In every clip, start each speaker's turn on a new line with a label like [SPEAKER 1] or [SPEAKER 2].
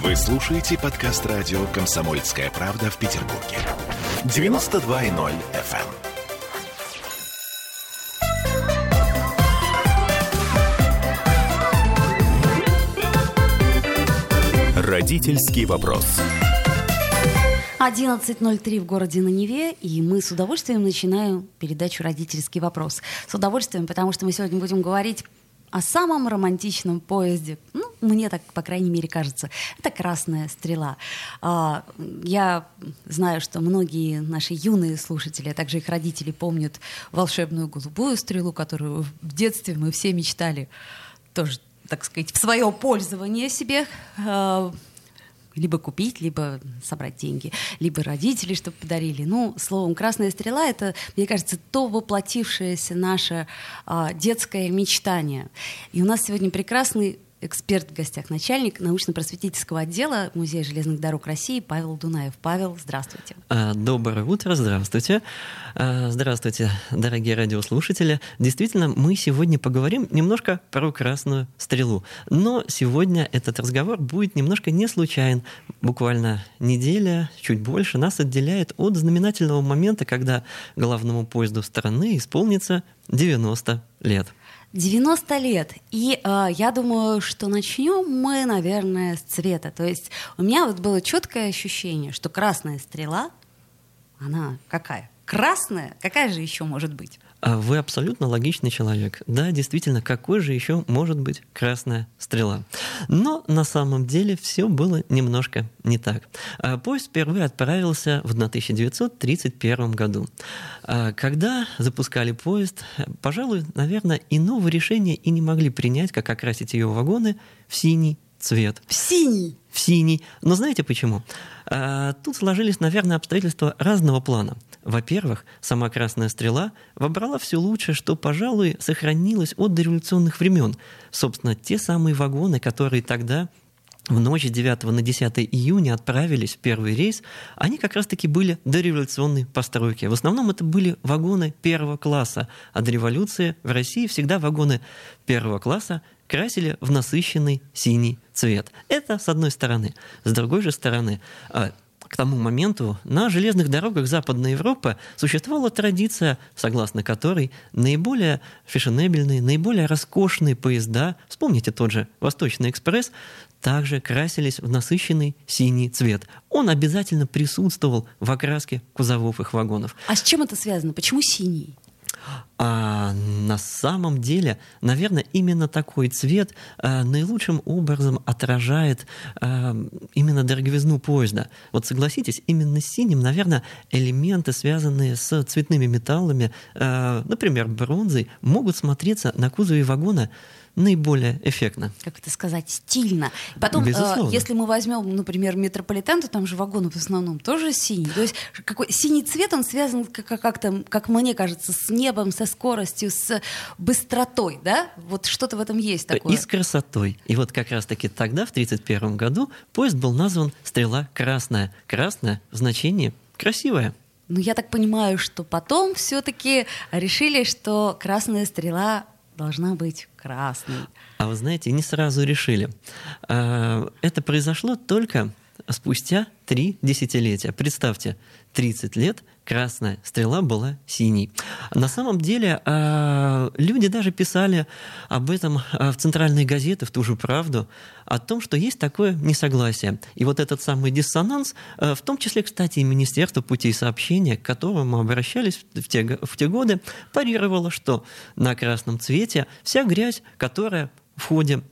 [SPEAKER 1] Вы слушаете подкаст радио «Комсомольская правда» в Петербурге. 92.0 FM. Родительский вопрос.
[SPEAKER 2] 11.03 в городе на Неве, и мы с удовольствием начинаем передачу «Родительский вопрос». С удовольствием, потому что мы сегодня будем говорить о самом романтичном поезде. Ну, мне так, по крайней мере, кажется. Это «Красная стрела». А, я знаю, что многие наши юные слушатели, а также их родители помнят волшебную голубую стрелу, которую в детстве мы все мечтали тоже, так сказать, в свое пользование себе а, либо купить, либо собрать деньги, либо родители, чтобы подарили. Ну, словом, «Красная стрела» — это, мне кажется, то воплотившееся наше а, детское мечтание. И у нас сегодня прекрасный эксперт в гостях, начальник научно-просветительского отдела Музея железных дорог России Павел Дунаев. Павел, здравствуйте.
[SPEAKER 3] А, доброе утро, здравствуйте. А, здравствуйте, дорогие радиослушатели. Действительно, мы сегодня поговорим немножко про красную стрелу. Но сегодня этот разговор будет немножко не случайен. Буквально неделя, чуть больше, нас отделяет от знаменательного момента, когда главному поезду страны исполнится 90 лет.
[SPEAKER 2] 90 лет. И э, я думаю, что начнем мы, наверное, с цвета. То есть у меня вот было четкое ощущение, что красная стрела, она какая? Красная? Какая же еще может быть?
[SPEAKER 3] А вы абсолютно логичный человек. Да, действительно, какой же еще может быть красная стрела? Но на самом деле все было немножко не так. А поезд впервые отправился в 1931 году. А когда запускали поезд, пожалуй, наверное, иного решения и не могли принять, как окрасить ее вагоны в синий цвет.
[SPEAKER 2] В синий?
[SPEAKER 3] В синий. Но знаете почему? Тут сложились, наверное, обстоятельства разного плана – во-первых, сама «Красная стрела» вобрала все лучшее, что, пожалуй, сохранилось от дореволюционных времен. Собственно, те самые вагоны, которые тогда в ночь с 9 на 10 июня отправились в первый рейс, они как раз-таки были дореволюционной постройки. В основном это были вагоны первого класса, а до революции в России всегда вагоны первого класса красили в насыщенный синий цвет. Это с одной стороны. С другой же стороны, а, к тому моменту на железных дорогах Западной Европы существовала традиция, согласно которой наиболее фешенебельные, наиболее роскошные поезда, вспомните тот же Восточный экспресс, также красились в насыщенный синий цвет. Он обязательно присутствовал в окраске кузовов их вагонов.
[SPEAKER 2] А с чем это связано? Почему синий?
[SPEAKER 3] А на самом деле, наверное, именно такой цвет а, наилучшим образом отражает а, именно дороговизну поезда. Вот согласитесь, именно синим, наверное, элементы, связанные с цветными металлами, а, например, бронзой, могут смотреться на кузове вагона наиболее эффектно.
[SPEAKER 2] Как это сказать, стильно. Потом, э, если мы возьмем, например, метрополитен, то там же вагоны в основном тоже синий. То есть какой синий цвет, он связан как-то, как мне кажется, с небом, со скоростью, с быстротой, да? Вот что-то в этом есть такое.
[SPEAKER 3] И с красотой. И вот как раз-таки тогда, в 1931 году, поезд был назван «Стрела красная». Красная в значении «красивая».
[SPEAKER 2] Ну, я так понимаю, что потом все-таки решили, что красная стрела должна быть красной.
[SPEAKER 3] А вы знаете, не сразу решили. А, это произошло только спустя три десятилетия. Представьте, 30 лет красная стрела была синей. На самом деле а, люди даже писали об этом а, в центральной газеты, в ту же правду, о том, что есть такое несогласие. И вот этот самый диссонанс, а, в том числе, кстати, и Министерство путей сообщения, к которому мы обращались в те, в те годы, парировало, что на красном цвете вся грязь, которая в ходе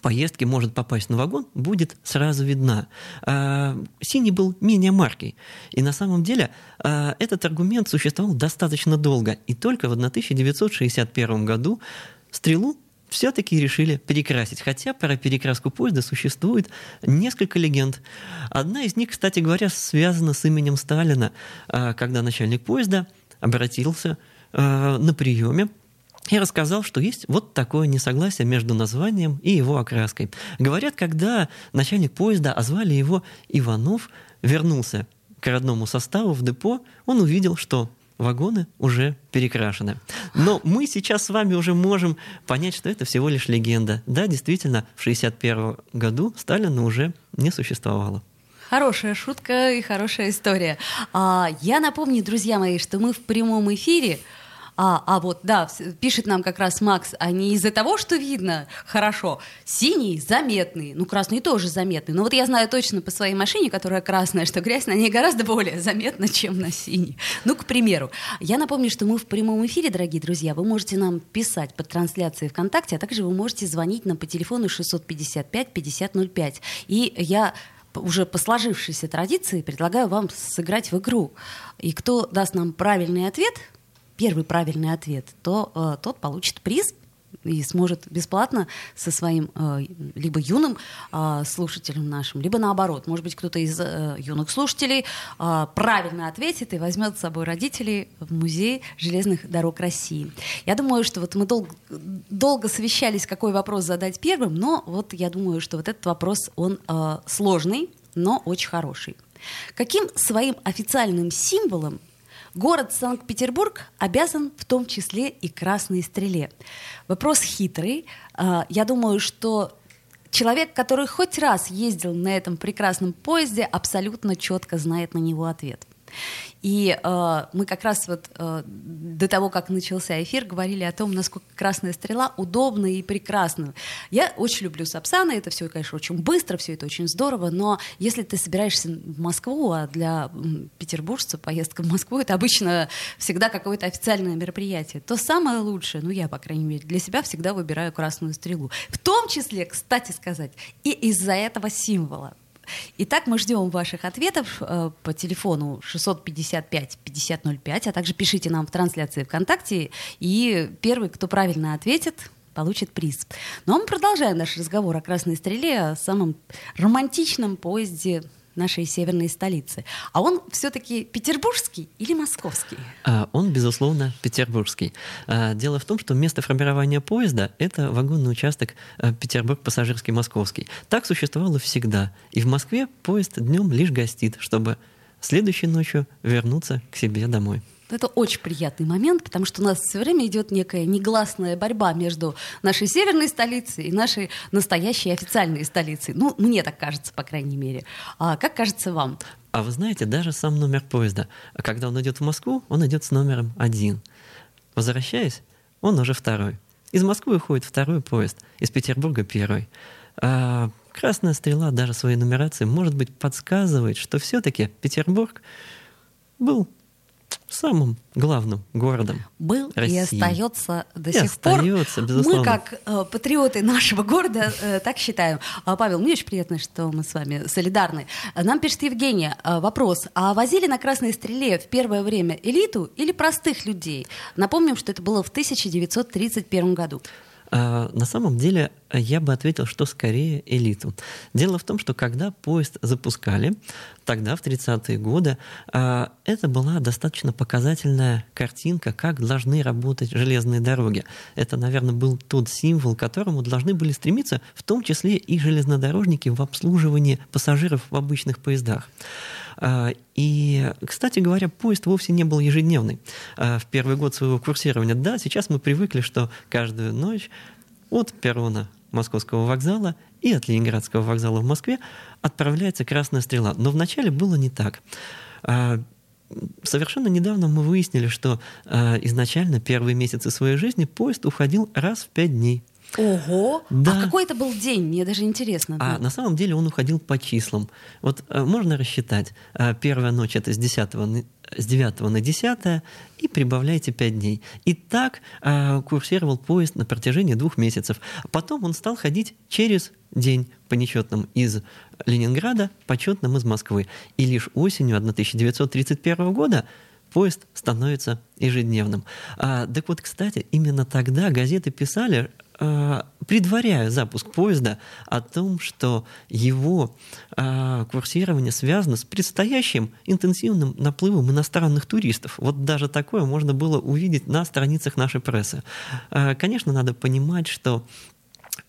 [SPEAKER 3] поездки может попасть на вагон, будет сразу видна. А, синий был менее маркой. И на самом деле а, этот аргумент существовал достаточно долго. И только в 1961 году стрелу все-таки решили перекрасить. Хотя про перекраску поезда существует несколько легенд. Одна из них, кстати говоря, связана с именем Сталина, а, когда начальник поезда обратился на приеме и рассказал, что есть вот такое несогласие между названием и его окраской. Говорят, когда начальник поезда, а звали его Иванов, вернулся к родному составу в депо, он увидел, что вагоны уже перекрашены. Но мы сейчас с вами уже можем понять, что это всего лишь легенда. Да, действительно, в 1961 году Сталина уже не существовало.
[SPEAKER 2] Хорошая шутка и хорошая история. А, я напомню, друзья мои, что мы в прямом эфире а, а вот, да, пишет нам как раз Макс, а не из-за того, что видно хорошо. Синий заметный, ну красный тоже заметный. Но вот я знаю точно по своей машине, которая красная, что грязь на ней гораздо более заметна, чем на синей. Ну, к примеру. Я напомню, что мы в прямом эфире, дорогие друзья. Вы можете нам писать под трансляцией ВКонтакте, а также вы можете звонить нам по телефону 655-5005. И я уже по сложившейся традиции предлагаю вам сыграть в игру. И кто даст нам правильный ответ, первый правильный ответ, то э, тот получит приз и сможет бесплатно со своим э, либо юным э, слушателем нашим, либо наоборот, может быть, кто-то из э, юных слушателей э, правильно ответит и возьмет с собой родителей в музей железных дорог России. Я думаю, что вот мы долго, долго совещались, какой вопрос задать первым, но вот я думаю, что вот этот вопрос, он э, сложный, но очень хороший. Каким своим официальным символом Город Санкт-Петербург обязан в том числе и красной стреле. Вопрос хитрый. А, я думаю, что человек, который хоть раз ездил на этом прекрасном поезде, абсолютно четко знает на него ответ. И э, мы как раз вот э, до того, как начался эфир, говорили о том, насколько красная стрела удобна и прекрасна. Я очень люблю Сапсана, это все, конечно, очень быстро, все это очень здорово, но если ты собираешься в Москву, а для петербуржца поездка в Москву это обычно всегда какое-то официальное мероприятие, то самое лучшее, ну я, по крайней мере, для себя всегда выбираю красную стрелу. В том числе, кстати сказать, и из-за этого символа. Итак, мы ждем ваших ответов э, по телефону 655-5005, а также пишите нам в трансляции ВКонтакте, и первый, кто правильно ответит, получит приз. Ну а мы продолжаем наш разговор о «Красной стреле», о самом романтичном поезде нашей северной столицы. А он все-таки петербургский или московский?
[SPEAKER 3] А, он, безусловно, петербургский. А, дело в том, что место формирования поезда — это вагонный участок а, Петербург-Пассажирский Московский. Так существовало всегда. И в Москве поезд днем лишь гостит, чтобы следующей ночью вернуться к себе домой.
[SPEAKER 2] Это очень приятный момент, потому что у нас все время идет некая негласная борьба между нашей северной столицей и нашей настоящей официальной столицей. Ну, мне так кажется, по крайней мере. А как кажется вам?
[SPEAKER 3] А вы знаете, даже сам номер поезда, когда он идет в Москву, он идет с номером один. Возвращаясь, он уже второй. Из Москвы уходит второй поезд, из Петербурга первый. А Красная стрела даже своей нумерации, может быть, подсказывает, что все-таки Петербург был самым главным городом
[SPEAKER 2] был
[SPEAKER 3] России.
[SPEAKER 2] и остается до
[SPEAKER 3] и
[SPEAKER 2] сих
[SPEAKER 3] остается,
[SPEAKER 2] пор.
[SPEAKER 3] Безусловно.
[SPEAKER 2] Мы как э, патриоты нашего города э, так считаем. А, Павел, мне очень приятно, что мы с вами солидарны. Нам пишет Евгения э, вопрос: а возили на Красной Стреле в первое время элиту или простых людей? Напомним, что это было в 1931 году.
[SPEAKER 3] А, на самом деле я бы ответил, что скорее элиту. Дело в том, что когда поезд запускали, тогда, в 30-е годы, а, это была достаточно показательная картинка, как должны работать железные дороги. Это, наверное, был тот символ, к которому должны были стремиться, в том числе и железнодорожники в обслуживании пассажиров в обычных поездах. А, и, кстати говоря, поезд вовсе не был ежедневный. А, в первый год своего курсирования, да, сейчас мы привыкли, что каждую ночь от перрона Московского вокзала и от Ленинградского вокзала в Москве отправляется «Красная стрела». Но вначале было не так. А, совершенно недавно мы выяснили, что изначально первые месяцы своей жизни поезд уходил раз в пять дней.
[SPEAKER 2] Ого!
[SPEAKER 3] Да.
[SPEAKER 2] А какой это был день? Мне даже интересно.
[SPEAKER 3] А на самом деле он уходил по числам. Вот э, можно рассчитать. Э, первая ночь это с 10 на, с 9 на 10 и прибавляйте 5 дней. И так э, курсировал поезд на протяжении двух месяцев. Потом он стал ходить через день по нечетным из Ленинграда, по четным из Москвы. И лишь осенью 1931 года поезд становится ежедневным. А, так вот, кстати, именно тогда газеты писали, а, предваряя запуск поезда о том, что его а, курсирование связано с предстоящим интенсивным наплывом иностранных туристов. Вот даже такое можно было увидеть на страницах нашей прессы. А, конечно, надо понимать, что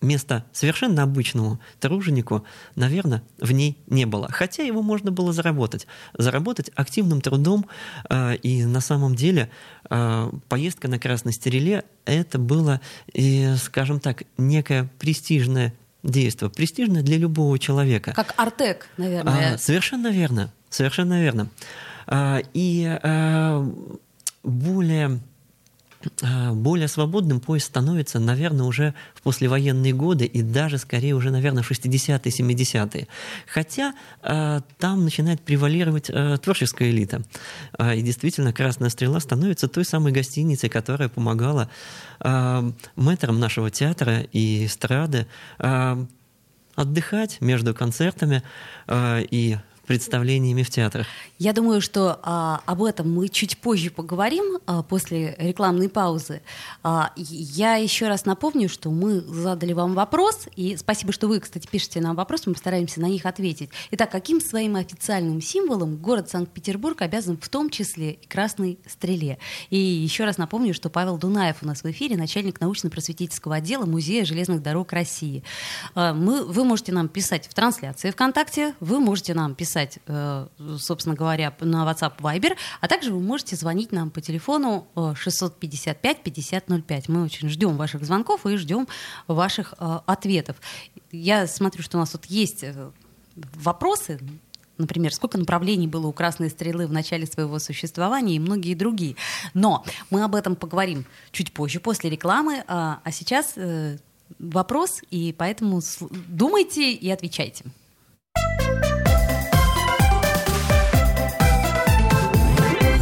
[SPEAKER 3] места совершенно обычному труженику, наверное, в ней не было. Хотя его можно было заработать. Заработать активным трудом. Э, и на самом деле э, поездка на Красной Стереле — это было, скажем так, некое престижное действие, престижное для любого человека.
[SPEAKER 2] Как Артек, наверное.
[SPEAKER 3] А, совершенно верно, совершенно верно. А, и а, более более свободным поезд становится, наверное, уже в послевоенные годы и даже скорее уже, наверное, в 60-е, 70-е. Хотя э, там начинает превалировать э, творческая элита. Э, и действительно, «Красная стрела» становится той самой гостиницей, которая помогала э, мэтрам нашего театра и эстрады э, отдыхать между концертами э, и представлениями в театрах.
[SPEAKER 2] Я думаю, что а, об этом мы чуть позже поговорим а, после рекламной паузы. А, я еще раз напомню, что мы задали вам вопрос, и спасибо, что вы, кстати, пишете нам вопрос, мы постараемся на них ответить. Итак, каким своим официальным символом город Санкт-Петербург обязан в том числе и красной стреле? И еще раз напомню, что Павел Дунаев у нас в эфире, начальник научно-просветительского отдела Музея железных дорог России. А, мы, вы можете нам писать в трансляции ВКонтакте, вы можете нам писать писать, э, собственно говоря, на WhatsApp Viber, а также вы можете звонить нам по телефону 655-5005. Э, Мы очень ждем ваших звонков и ждем ваших э, ответов. Я смотрю, что у нас тут есть вопросы, например, сколько направлений было у Красной Стрелы в начале своего существования и многие другие. Но мы об этом поговорим чуть позже, после рекламы. А, а сейчас вопрос, и поэтому думайте и отвечайте.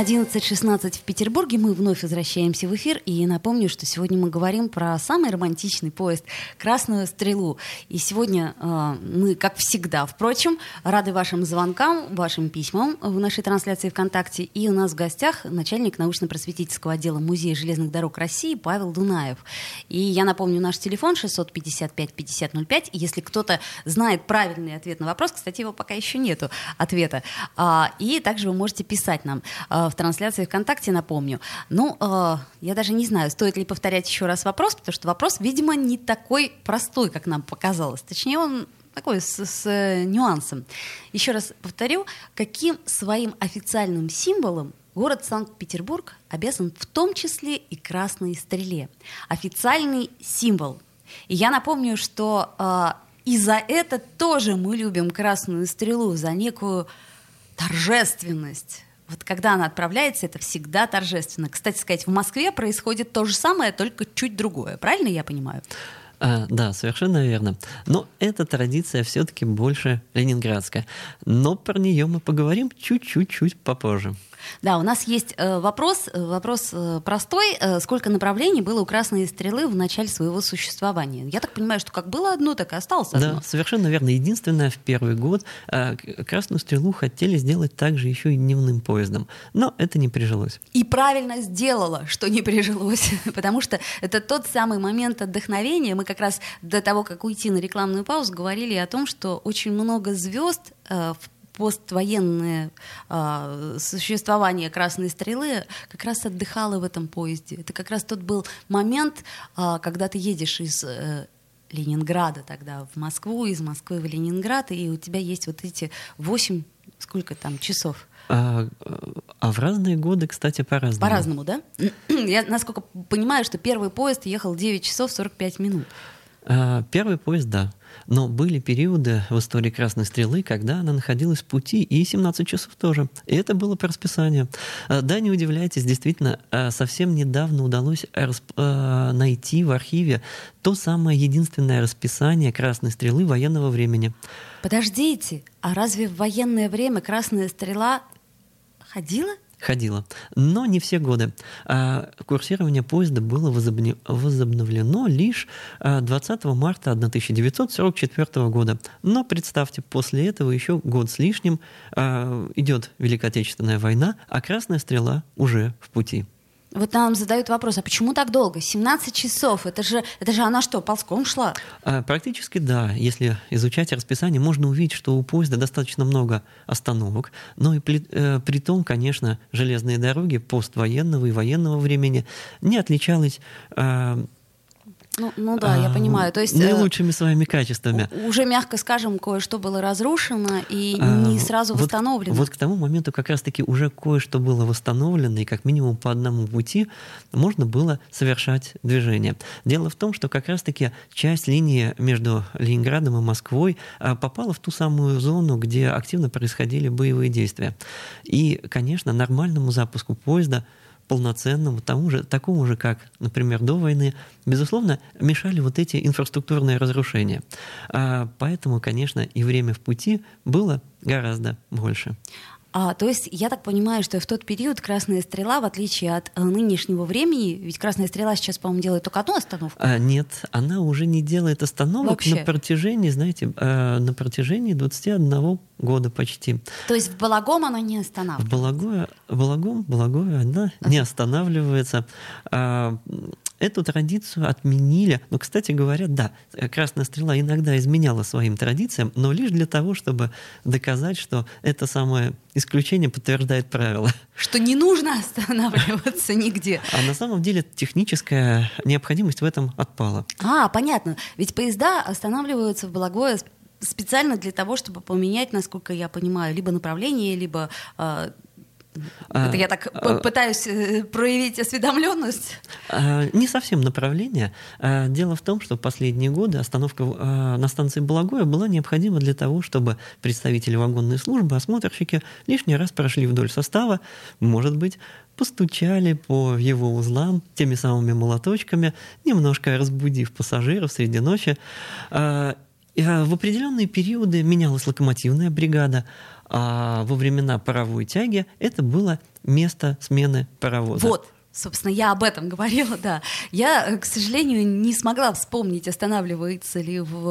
[SPEAKER 2] 11.16 в Петербурге. Мы вновь возвращаемся в эфир. И напомню, что сегодня мы говорим про самый романтичный поезд «Красную стрелу». И сегодня э, мы, как всегда, впрочем, рады вашим звонкам, вашим письмам в нашей трансляции ВКонтакте. И у нас в гостях начальник научно-просветительского отдела Музея железных дорог России Павел Дунаев. И я напомню, наш телефон 655-5005. Если кто-то знает правильный ответ на вопрос, кстати, его пока еще нету ответа. А, и также вы можете писать нам а, в трансляции ВКонтакте, напомню. Ну, э, я даже не знаю, стоит ли повторять еще раз вопрос, потому что вопрос, видимо, не такой простой, как нам показалось. Точнее, он такой с, с э, нюансом. Еще раз повторю, каким своим официальным символом город Санкт-Петербург обязан в том числе и красной стреле. Официальный символ. И я напомню, что э, и за это тоже мы любим красную стрелу, за некую торжественность, вот когда она отправляется, это всегда торжественно. Кстати сказать, в Москве происходит то же самое, только чуть другое. Правильно я понимаю?
[SPEAKER 3] А, да, совершенно верно. Но эта традиция все-таки больше ленинградская. Но про нее мы поговорим чуть-чуть-чуть попозже.
[SPEAKER 2] Да, у нас есть э, вопрос, э, вопрос э, простой. Сколько направлений было у Красной Стрелы в начале своего существования? Я так понимаю, что как было одно, так и осталось одно.
[SPEAKER 3] Да, совершенно верно. Единственное, в первый год Красную Стрелу хотели сделать также еще и дневным поездом. Но это не прижилось.
[SPEAKER 2] И правильно сделала, что не прижилось. Потому что это тот самый момент отдохновения. Мы как раз до того, как уйти на рекламную паузу, говорили о том, что очень много звезд в поствоенное э, существование Красной Стрелы как раз отдыхало в этом поезде. Это как раз тот был момент, э, когда ты едешь из э, Ленинграда тогда в Москву, из Москвы в Ленинград, и у тебя есть вот эти восемь, сколько там, часов?
[SPEAKER 3] А, а в разные годы, кстати, по-разному.
[SPEAKER 2] По-разному, да? Я, насколько понимаю, что первый поезд ехал 9 часов 45 минут.
[SPEAKER 3] А, первый поезд, да. Но были периоды в истории Красной Стрелы, когда она находилась в пути, и 17 часов тоже. И это было по расписанию. А, да, не удивляйтесь, действительно, а, совсем недавно удалось найти в архиве то самое единственное расписание Красной Стрелы военного времени.
[SPEAKER 2] Подождите, а разве в военное время Красная Стрела ходила?
[SPEAKER 3] Ходила. Но не все годы. А курсирование поезда было возобновлено лишь 20 марта 1944 года. Но представьте, после этого еще год с лишним идет Великая Отечественная война, а Красная Стрела уже в пути.
[SPEAKER 2] Вот нам задают вопрос, а почему так долго? 17 часов, это же, это же она что, ползком шла?
[SPEAKER 3] А, практически да. Если изучать расписание, можно увидеть, что у поезда достаточно много остановок. Но и при, э, при том, конечно, железные дороги поствоенного и военного времени не отличались э,
[SPEAKER 2] ну, ну да, я а, понимаю. То есть
[SPEAKER 3] не э, лучшими своими качествами.
[SPEAKER 2] Уже мягко скажем, кое-что было разрушено и а, не сразу
[SPEAKER 3] вот,
[SPEAKER 2] восстановлено.
[SPEAKER 3] Вот к тому моменту как раз-таки уже кое-что было восстановлено, и как минимум по одному пути можно было совершать движение. Дело в том, что как раз-таки часть линии между Ленинградом и Москвой а, попала в ту самую зону, где активно происходили боевые действия. И, конечно, нормальному запуску поезда полноценному, тому же, такому же, как, например, до войны, безусловно, мешали вот эти инфраструктурные разрушения. А поэтому, конечно, и время в пути было гораздо больше.
[SPEAKER 2] А, то есть я так понимаю, что в тот период Красная Стрела, в отличие от э, нынешнего времени, ведь Красная Стрела сейчас, по-моему, делает только одну остановку.
[SPEAKER 3] А, нет, она уже не делает остановок Вообще. на протяжении, знаете, э, на протяжении 21 года почти.
[SPEAKER 2] То есть в Балагом она не останавливается?
[SPEAKER 3] В Балагое, Балагом, Балагое она не останавливается. А, эту традицию отменили. Но, кстати говоря, да, Красная Стрела иногда изменяла своим традициям, но лишь для того, чтобы доказать, что это самое исключение подтверждает правило.
[SPEAKER 2] Что не нужно останавливаться нигде.
[SPEAKER 3] А на самом деле техническая необходимость в этом отпала.
[SPEAKER 2] А, понятно. Ведь поезда останавливаются в Благое специально для того, чтобы поменять, насколько я понимаю, либо направление, либо э, Это я так а, пытаюсь э, проявить осведомленность.
[SPEAKER 3] А, не совсем направление. Дело в том, что в последние годы остановка на станции Балагоя была необходима для того, чтобы представители вагонной службы, осмотрщики лишний раз прошли вдоль состава, может быть, постучали по его узлам теми самыми молоточками, немножко разбудив пассажиров среди ночи. В определенные периоды менялась локомотивная бригада, а во времена паровой тяги это было место смены паровоза.
[SPEAKER 2] Вот, Собственно, я об этом говорила, да. Я, к сожалению, не смогла вспомнить, останавливается ли в,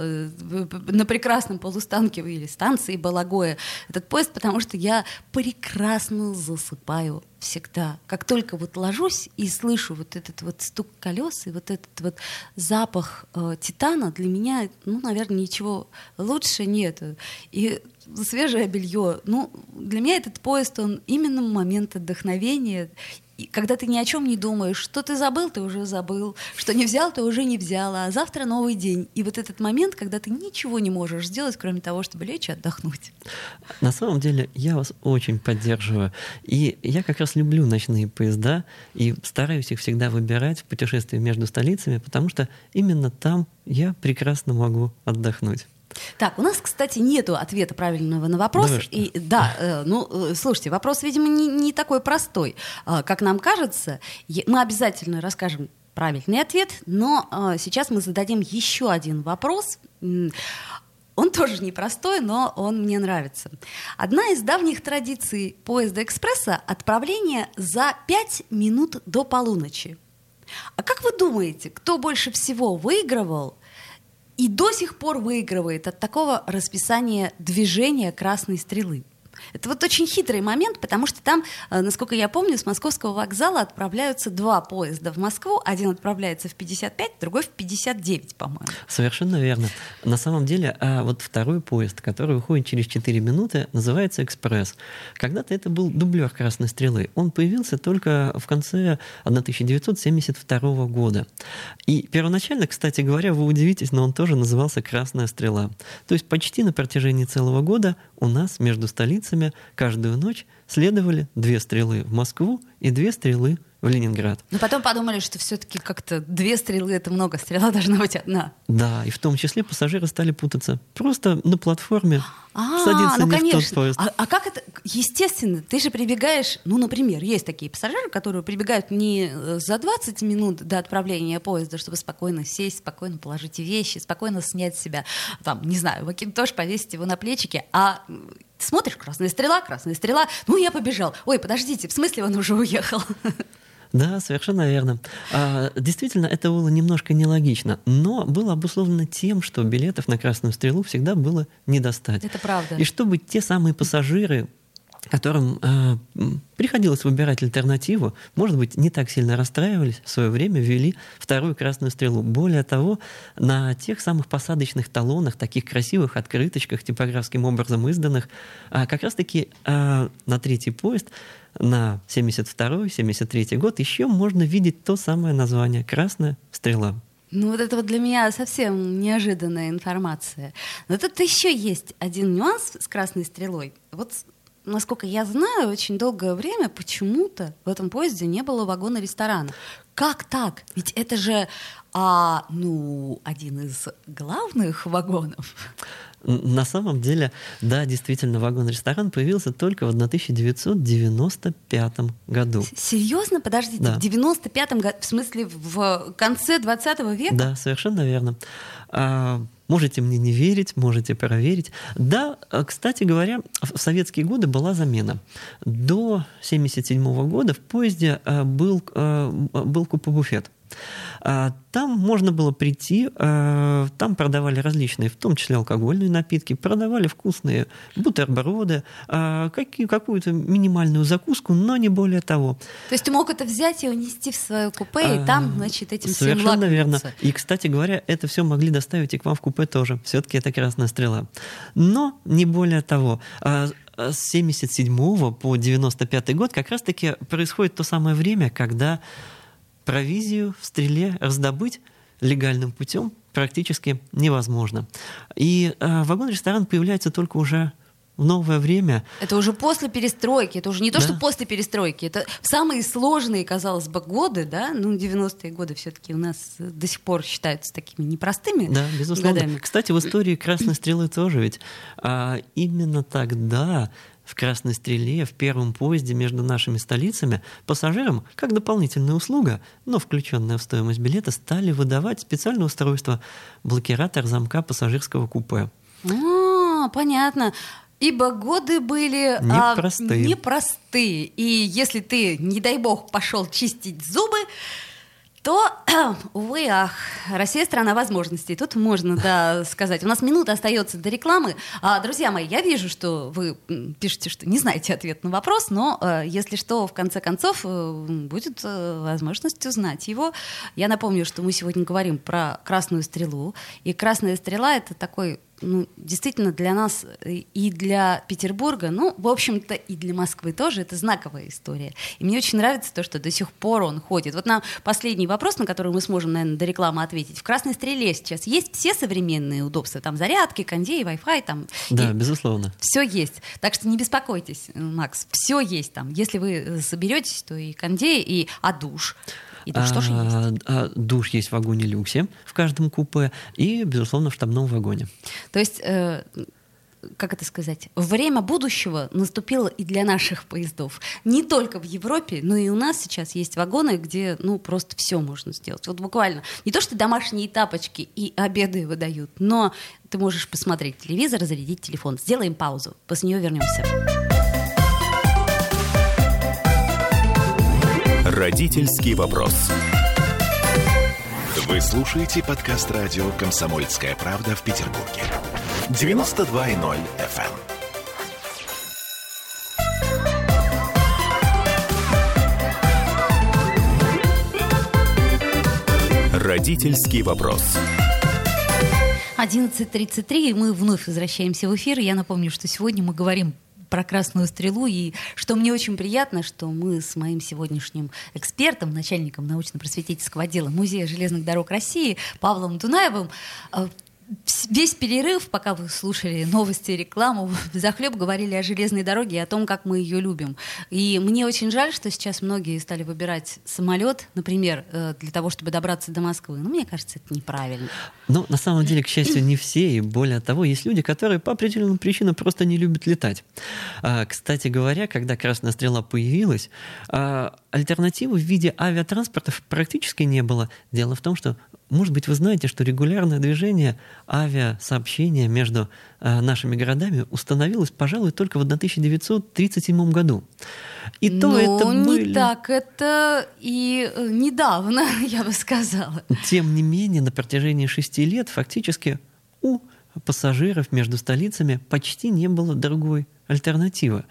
[SPEAKER 2] э, в, на прекрасном полустанке или станции Балагоя этот поезд, потому что я прекрасно засыпаю всегда. Как только вот ложусь и слышу вот этот вот стук колес и вот этот вот запах э, титана, для меня, ну, наверное, ничего лучше нет. И свежее белье, ну, для меня этот поезд, он именно момент отдохновения когда ты ни о чем не думаешь, что ты забыл, ты уже забыл, что не взял, ты уже не взял, а завтра новый день. И вот этот момент, когда ты ничего не можешь сделать, кроме того, чтобы лечь и отдохнуть.
[SPEAKER 3] На самом деле я вас очень поддерживаю. И я как раз люблю ночные поезда и стараюсь их всегда выбирать в путешествии между столицами, потому что именно там я прекрасно могу отдохнуть.
[SPEAKER 2] Так, у нас, кстати, нету ответа правильного на вопрос. Да, и да, э, ну, э, слушайте, вопрос, видимо, не, не такой простой, э, как нам кажется. Мы обязательно расскажем правильный ответ, но э, сейчас мы зададим еще один вопрос. Он тоже непростой, но он мне нравится. Одна из давних традиций поезда экспресса — отправление за пять минут до полуночи. А как вы думаете, кто больше всего выигрывал и до сих пор выигрывает от такого расписания движения красной стрелы. Это вот очень хитрый момент, потому что там, э, насколько я помню, с московского вокзала отправляются два поезда в Москву. Один отправляется в 55, другой в 59, по-моему.
[SPEAKER 3] Совершенно верно. На самом деле, а вот второй поезд, который уходит через 4 минуты, называется «Экспресс». Когда-то это был дублер «Красной стрелы». Он появился только в конце 1972 года. И первоначально, кстати говоря, вы удивитесь, но он тоже назывался «Красная стрела». То есть почти на протяжении целого года у нас между столицами границами каждую ночь следовали две стрелы в Москву и две стрелы в Ленинград.
[SPEAKER 2] Но потом подумали, что все-таки как-то две стрелы это много, стрела должна быть одна.
[SPEAKER 3] Да, и в том числе пассажиры стали путаться. Просто на платформе
[SPEAKER 2] А,
[SPEAKER 3] садиться
[SPEAKER 2] ну
[SPEAKER 3] не в тот
[SPEAKER 2] конечно.
[SPEAKER 3] поезд.
[SPEAKER 2] А, а как это? Естественно, ты же прибегаешь, ну, например, есть такие пассажиры, которые прибегают не э, за 20 минут до отправления поезда, чтобы спокойно сесть, спокойно положить вещи, спокойно снять себя, там, не знаю, макинтош, повесить его на плечики, а смотришь, красная стрела, красная стрела, ну, я побежал. Ой, подождите, в смысле он уже уехал?
[SPEAKER 3] Да, совершенно верно. А, действительно, это было немножко нелогично, но было обусловлено тем, что билетов на Красную Стрелу всегда было не достать.
[SPEAKER 2] Это правда.
[SPEAKER 3] И чтобы те самые пассажиры, которым э, приходилось выбирать альтернативу, может быть, не так сильно расстраивались, в свое время ввели вторую красную стрелу. Более того, на тех самых посадочных талонах, таких красивых открыточках, типографским образом изданных, а, как раз-таки а, на третий поезд, на 72-73 год, еще можно видеть то самое название «Красная стрела».
[SPEAKER 2] Ну, вот это вот для меня совсем неожиданная информация. Но тут еще есть один нюанс с красной стрелой. Вот насколько я знаю, очень долгое время почему-то в этом поезде не было вагона ресторана. Как так? Ведь это же, а, ну, один из главных вагонов.
[SPEAKER 3] На самом деле, да, действительно, вагон-ресторан появился только в 1995 году.
[SPEAKER 2] Серьезно? Подождите,
[SPEAKER 3] Да.
[SPEAKER 2] в 95-м году, в смысле, в конце 20 века?
[SPEAKER 3] Да, совершенно верно. А, можете мне не верить, можете проверить. Да, а, кстати говоря, в советские годы была замена. До 1977 года в поезде а, был, а, был купе-буфет. А, Там можно было прийти, а, там продавали различные, в том числе алкогольные напитки, продавали вкусные бутерброды, а, какую-то минимальную закуску, но не более того.
[SPEAKER 2] То есть ты мог это взять и унести в свое купе, и
[SPEAKER 3] А,
[SPEAKER 2] там, значит, этим всем
[SPEAKER 3] Совершенно верно. И, кстати говоря, это все могли доставить и к вам в купе тоже. Все-таки это красная стрела. Но не более того. А, а С 77 по 95 год как раз-таки происходит то самое время, когда провизию в стреле раздобыть легальным путем практически невозможно. И а, вагон-ресторан появляется только уже в новое время.
[SPEAKER 2] Это уже после перестройки, это уже не то,
[SPEAKER 3] Да.
[SPEAKER 2] что после перестройки, это самые сложные, казалось бы, годы, да, ну, 90-е годы все-таки у нас э, до сих пор считаются такими непростыми
[SPEAKER 3] Да, безусловно.
[SPEAKER 2] годами.
[SPEAKER 3] Кстати, в истории Красной Стрелы тоже ведь а, именно тогда в Красной Стреле, в первом поезде между нашими столицами, пассажирам, как дополнительная услуга, но включенная в стоимость билета, стали выдавать специальное устройство блокиратор замка пассажирского купе.
[SPEAKER 2] А, понятно. Ибо годы были а,
[SPEAKER 3] Непростые.
[SPEAKER 2] непростые. И если ты, не дай бог, пошел чистить зубы, то, увы, ах, Россия страна возможностей. Тут можно, да, сказать. У нас минута остается до рекламы. А, друзья мои, я вижу, что вы пишете, что не знаете ответ на вопрос, но э, если что, в конце концов, э, будет э, возможность узнать его. Я напомню, что мы сегодня говорим про красную стрелу. И красная стрела это такой ну, действительно для нас э, и для Петербурга, ну, в общем-то, и для Москвы тоже это знаковая история. И мне очень нравится то, что до сих пор он ходит. Вот нам последний вопрос, на который мы сможем, наверное, до рекламы ответить. В «Красной стреле» сейчас есть все современные удобства, там зарядки, кондей, Wi-Fi, там
[SPEAKER 3] Да, безусловно.
[SPEAKER 2] все есть. Так что не беспокойтесь, Макс, все есть там. Если вы э, соберетесь, то и кондей, и а душ. И душ тоже есть.
[SPEAKER 3] А, а, душ есть в вагоне люксе в каждом купе и, безусловно, в штабном вагоне.
[SPEAKER 2] То есть, э, как это сказать, время будущего наступило и для наших поездов. Не только в Европе, но и у нас сейчас есть вагоны, где ну просто все можно сделать. Вот буквально не то, что домашние тапочки и обеды выдают, но ты можешь посмотреть телевизор, зарядить телефон. Сделаем паузу, после нее вернемся.
[SPEAKER 1] Родительский вопрос. Вы слушаете подкаст радио «Комсомольская правда» в Петербурге. 92.0 FM. Родительский вопрос.
[SPEAKER 2] 11.33, и мы вновь возвращаемся в эфир. Я напомню, что сегодня мы говорим про красную стрелу, и что мне очень приятно, что мы с моим сегодняшним экспертом, начальником научно-просветительского отдела Музея железных дорог России Павлом Дунаевым э, весь перерыв, пока вы слушали новости и рекламу, захлеб говорили о железной дороге и о том, как мы ее любим. И мне очень жаль, что сейчас многие стали выбирать самолет, например, э, для того, чтобы добраться до Москвы. Но мне кажется, это неправильно.
[SPEAKER 3] Ну, на самом деле, к счастью, не все. И более того, есть люди, которые по определенным причинам просто не любят летать. А, кстати говоря, когда «Красная стрела» появилась, а, альтернативы в виде авиатранспорта практически не было. Дело в том, что может быть, вы знаете, что регулярное движение авиасообщения между э, нашими городами установилось, пожалуй, только в 1937 году.
[SPEAKER 2] И то ну, это были... не так, это и э, недавно, я бы сказала.
[SPEAKER 3] Тем не менее, на протяжении шести лет фактически у пассажиров между столицами почти не было другой альтернативы.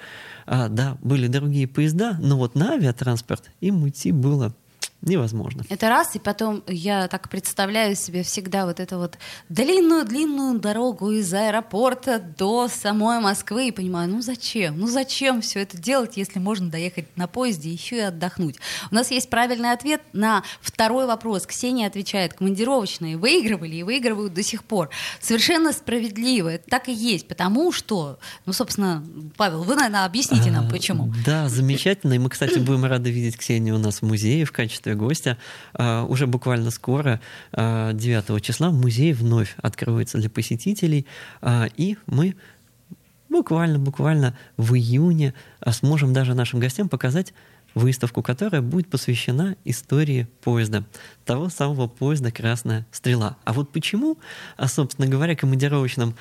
[SPEAKER 3] А, да, были другие поезда, но вот на авиатранспорт им идти было невозможно.
[SPEAKER 2] Это раз, и потом я так представляю себе всегда вот эту вот длинную-длинную дорогу из аэропорта до самой Москвы и понимаю, ну зачем? Ну зачем все это делать, если можно доехать на поезде еще и отдохнуть? У нас есть правильный ответ на второй вопрос. Ксения отвечает, командировочные выигрывали и выигрывают до сих пор. Совершенно справедливо, это так и есть, потому что, ну, собственно, Павел, вы, наверное, объясните нам, а, почему.
[SPEAKER 3] Да, замечательно, и мы, кстати, будем рады видеть Ксению у нас в музее в качестве качестве гостя. А, уже буквально скоро, 9 а, числа, музей вновь откроется для посетителей, а, и мы буквально-буквально в июне сможем даже нашим гостям показать выставку, которая будет посвящена истории поезда, того самого поезда «Красная стрела». А вот почему, а, собственно говоря, командировочным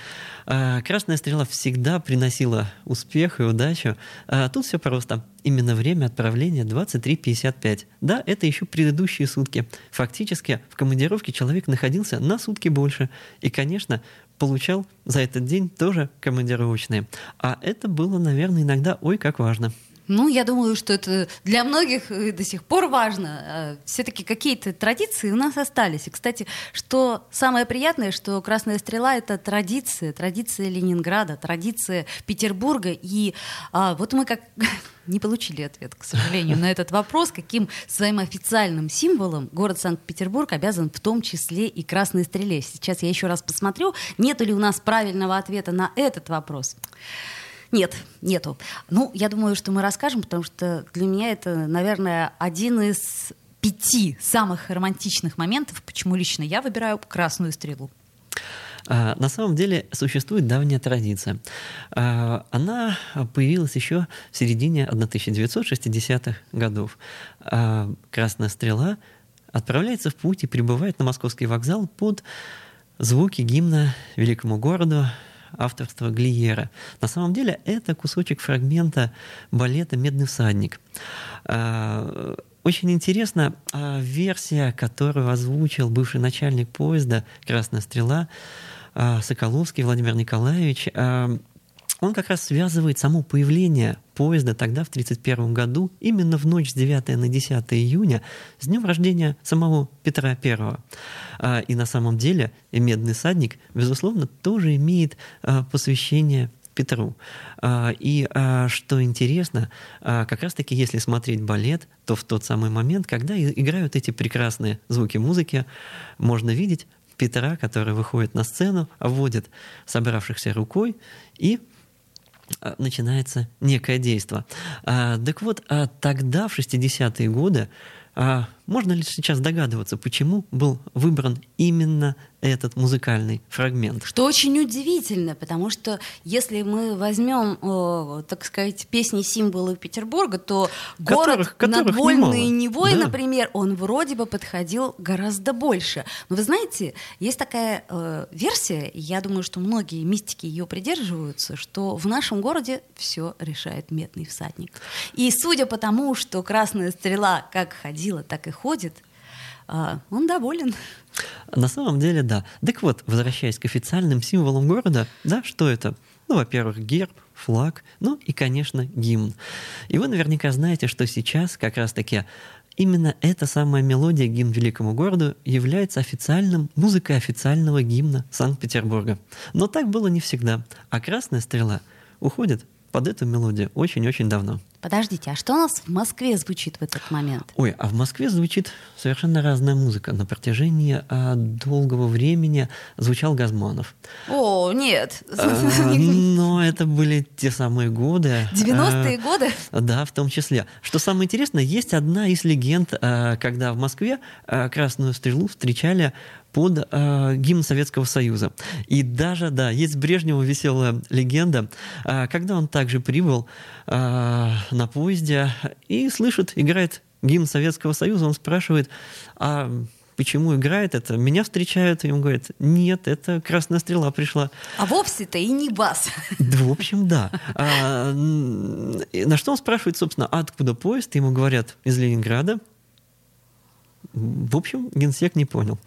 [SPEAKER 3] а, «Красная стрела» всегда приносила успех и удачу, а, тут все просто. Именно время отправления 23.55. Да, это еще предыдущие сутки. Фактически в командировке человек находился на сутки больше. И, конечно, получал за этот день тоже командировочные. А это было, наверное, иногда ой как важно.
[SPEAKER 2] Ну, я думаю, что это для многих э, до сих пор важно. А, Все-таки какие-то традиции у нас остались. И, кстати, что самое приятное, что «Красная стрела» — это традиция, традиция Ленинграда, традиция Петербурга. И а, вот мы как не получили ответ, к сожалению, на этот вопрос, каким своим официальным символом город Санкт-Петербург обязан в том числе и красной стреле. Сейчас я еще раз посмотрю, нет ли у нас правильного ответа на этот вопрос. Нет, нету. Ну, я думаю, что мы расскажем, потому что для меня это, наверное, один из пяти самых романтичных моментов, почему лично я выбираю красную стрелу.
[SPEAKER 3] А, на самом деле существует давняя традиция. А, она появилась еще в середине 1960-х годов. А, Красная стрела отправляется в путь и прибывает на московский вокзал под звуки гимна великому городу авторства Глиера. На самом деле это кусочек фрагмента балета «Медный всадник». А, очень интересна а, версия, которую озвучил бывший начальник поезда «Красная стрела» а, Соколовский Владимир Николаевич он как раз связывает само появление поезда тогда, в 1931 году, именно в ночь с 9 на 10 июня, с днем рождения самого Петра I. А, и на самом деле «Медный садник», безусловно, тоже имеет а, посвящение Петру. А, и что интересно, как раз-таки, если смотреть балет, то в тот самый момент, когда играют эти прекрасные звуки музыки, можно видеть Петра, который выходит на сцену, вводит собравшихся рукой и начинается некое действие. А, так вот, а тогда, в 60-е годы, а, можно ли сейчас догадываться, почему был выбран именно этот музыкальный фрагмент.
[SPEAKER 2] Что очень удивительно, потому что если мы возьмем, э, так сказать, песни символы Петербурга, то которых, город которых над Вольной Невой, да. например, он вроде бы подходил гораздо больше. Но вы знаете, есть такая э, версия, я думаю, что многие мистики ее придерживаются, что в нашем городе все решает медный всадник. И судя по тому, что красная стрела как ходила, так и ходит, э, он доволен.
[SPEAKER 3] На самом деле, да. Так вот, возвращаясь к официальным символам города, да, что это? Ну, во-первых, герб, флаг, ну и, конечно, гимн. И вы наверняка знаете, что сейчас как раз-таки именно эта самая мелодия гимн великому городу является официальным, музыкой официального гимна Санкт-Петербурга. Но так было не всегда. А «Красная стрела» уходит под эту мелодию очень-очень давно.
[SPEAKER 2] Подождите, а что у нас в Москве звучит в этот момент?
[SPEAKER 3] Ой, а в Москве звучит совершенно разная музыка. На протяжении а, долгого времени звучал Газманов.
[SPEAKER 2] О, нет.
[SPEAKER 3] А, но это были те самые годы.
[SPEAKER 2] 90-е
[SPEAKER 3] а,
[SPEAKER 2] годы?
[SPEAKER 3] Да, в том числе. Что самое интересное, есть одна из легенд, а, когда в Москве а, Красную Стрелу встречали под э, гимн Советского Союза. И даже, да, есть Брежнева веселая легенда, э, когда он также прибыл э, на поезде и слышит, играет гимн Советского Союза, он спрашивает, а почему играет это? Меня встречают, и он говорит, нет, это Красная Стрела пришла.
[SPEAKER 2] А вовсе-то и не бас.
[SPEAKER 3] Да, в общем, да. А, на что он спрашивает, собственно, «А откуда поезд? Ему говорят, из Ленинграда. В общем, генсек не понял.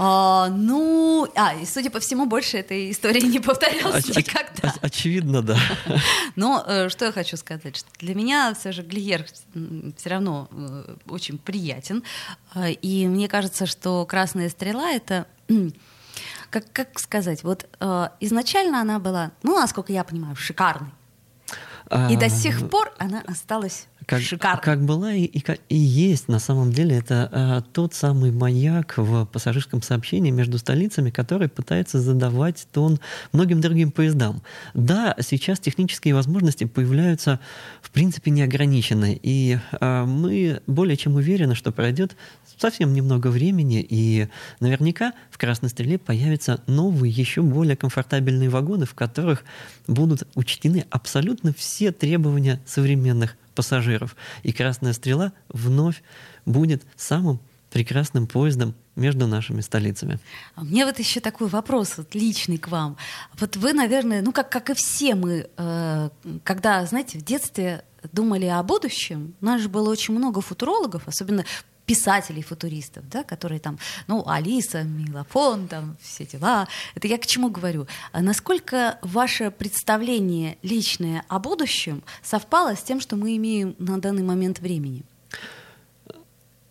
[SPEAKER 2] А, ну, а, и судя по всему, больше этой истории не повторялась оч- никогда.
[SPEAKER 3] Оч- очевидно, да.
[SPEAKER 2] Но э, что я хочу сказать, что для меня все же Глиер все равно э, очень приятен. Э, и мне кажется, что «Красная стрела» — это как, как сказать, вот э, изначально она была, ну, насколько я понимаю, шикарной. И до сих а, пор она осталась
[SPEAKER 3] как,
[SPEAKER 2] шикарной.
[SPEAKER 3] Как была и, и, и есть на самом деле. Это а, тот самый маяк в пассажирском сообщении между столицами, который пытается задавать тон многим другим поездам. Да, сейчас технические возможности появляются в принципе неограниченные. И а, мы более чем уверены, что пройдет совсем немного времени, и наверняка в «Красной стреле» появятся новые, еще более комфортабельные вагоны, в которых будут учтены абсолютно все требования современных пассажиров. И «Красная стрела» вновь будет самым прекрасным поездом между нашими столицами.
[SPEAKER 2] А мне вот еще такой вопрос вот, личный к вам. Вот вы, наверное, ну как, как и все мы, э, когда, знаете, в детстве думали о будущем, у нас же было очень много футурологов, особенно писателей-футуристов, да, которые там, ну, Алиса, Милофон, там, все дела. Это я к чему говорю? А насколько ваше представление личное о будущем совпало с тем, что мы имеем на данный момент времени?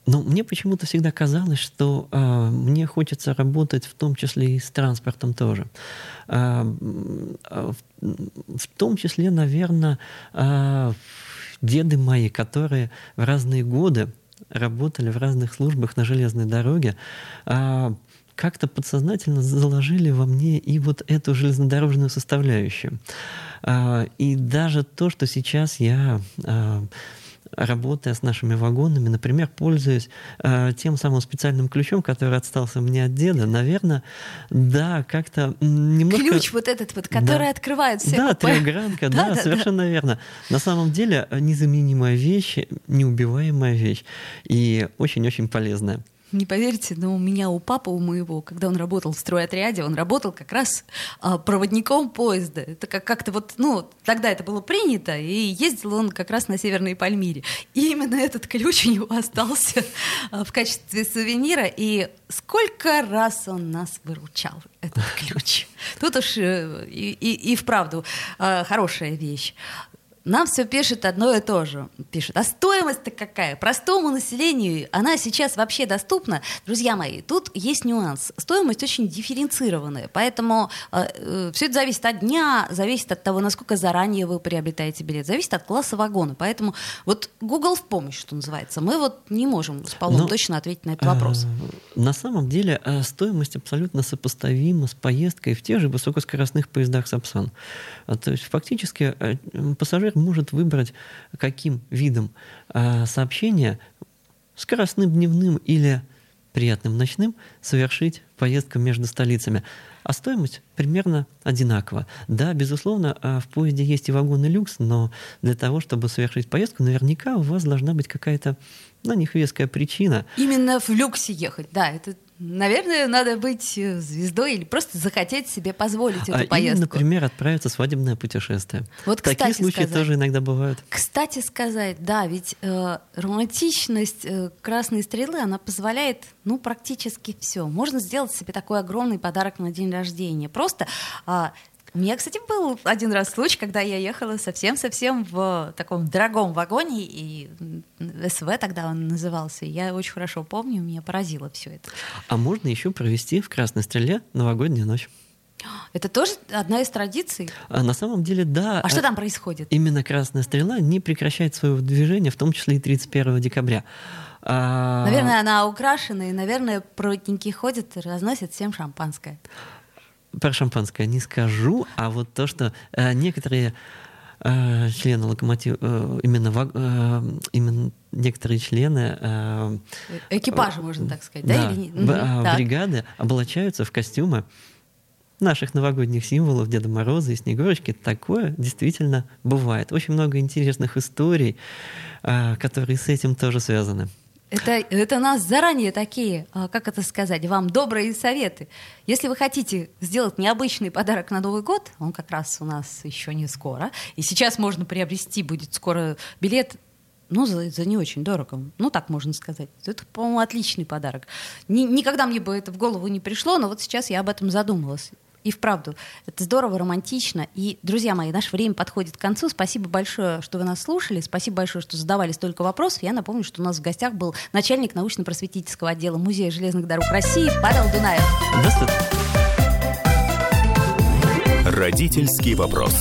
[SPEAKER 3] Ну, мне почему-то всегда казалось, что э, мне хочется работать в том числе и с транспортом тоже. Э, в, в том числе, наверное, э, деды мои, которые в разные годы работали в разных службах на железной дороге, а, как-то подсознательно заложили во мне и вот эту железнодорожную составляющую. А, и даже то, что сейчас я а, работая с нашими вагонами, например, пользуясь э, тем самым специальным ключом, который остался мне от деда, наверное, да, как-то немножко...
[SPEAKER 2] Ключ вот этот вот, который да. открывает все
[SPEAKER 3] Да, трехгранка, да, да, совершенно да. верно. На самом деле незаменимая вещь, неубиваемая вещь и очень-очень полезная.
[SPEAKER 2] Не поверите, но у меня, у папы, у моего, когда он работал в стройотряде, он работал как раз а, проводником поезда. Это как- как-то вот, ну, тогда это было принято, и ездил он как раз на Северной Пальмире. И именно этот ключ у него остался а, в качестве сувенира, и сколько раз он нас выручал, этот ключ. Тут уж э, и, и, и вправду а, хорошая вещь нам все пишет одно и то же. Пишет, а стоимость-то какая? Простому населению она сейчас вообще доступна. Друзья мои, тут есть нюанс. Стоимость очень дифференцированная, поэтому э, э, все это зависит от дня, зависит от того, насколько заранее вы приобретаете билет, зависит от класса вагона. Поэтому вот Google в помощь, что называется. Мы вот не можем с Павлом Но, точно ответить на этот вопрос.
[SPEAKER 3] Э, на самом деле э, стоимость абсолютно сопоставима с поездкой в тех же высокоскоростных поездах Сапсан. А, то есть фактически э, пассажир может выбрать, каким видом э, сообщения, скоростным дневным или приятным ночным, совершить поездку между столицами. А стоимость примерно одинакова. Да, безусловно, э, в поезде есть и вагоны люкс, но для того, чтобы совершить поездку, наверняка у вас должна быть какая-то на них веская причина.
[SPEAKER 2] Именно в люксе ехать, да, это Наверное, надо быть э, звездой или просто захотеть себе позволить эту
[SPEAKER 3] а
[SPEAKER 2] поездку.
[SPEAKER 3] Или, например, отправиться в свадебное путешествие. Вот, Такие случаи сказать, тоже иногда бывают.
[SPEAKER 2] Кстати сказать, да, ведь э, романтичность э, красной стрелы, она позволяет, ну, практически все. Можно сделать себе такой огромный подарок на день рождения. Просто э, у меня, кстати, был один раз случай, когда я ехала совсем-совсем в таком дорогом вагоне, и СВ тогда он назывался. Я очень хорошо помню, меня поразило все это.
[SPEAKER 3] А можно еще провести в Красной Стреле новогоднюю ночь?
[SPEAKER 2] Это тоже одна из традиций?
[SPEAKER 3] А на самом деле, да.
[SPEAKER 2] А что там происходит?
[SPEAKER 3] Именно Красная Стрела не прекращает своего движения, в том числе и 31 декабря.
[SPEAKER 2] А... Наверное, она украшена, и, наверное, проводники ходят и разносят всем шампанское.
[SPEAKER 3] Про шампанское не скажу, а вот то, что э, некоторые э, члены локомотива, э, именно, именно некоторые члены...
[SPEAKER 2] Экипажа, можно так сказать, да?
[SPEAKER 3] да Или... Угу, бригады облачаются в костюмы наших новогодних символов Деда Мороза и Снегурочки. Такое действительно бывает. Очень много интересных историй, которые с этим тоже связаны.
[SPEAKER 2] Это, это у нас заранее такие, а, как это сказать, вам добрые советы. Если вы хотите сделать необычный подарок на Новый год, он как раз у нас еще не скоро, и сейчас можно приобрести, будет скоро билет ну, за, за не очень дорого. Ну, так можно сказать. Это, по-моему, отличный подарок. Ни, никогда мне бы это в голову не пришло, но вот сейчас я об этом задумалась. И вправду, это здорово, романтично. И, друзья мои, наше время подходит к концу. Спасибо большое, что вы нас слушали. Спасибо большое, что задавали столько вопросов. Я напомню, что у нас в гостях был начальник научно-просветительского отдела Музея железных дорог России Павел Дунаев.
[SPEAKER 1] Родительский вопрос.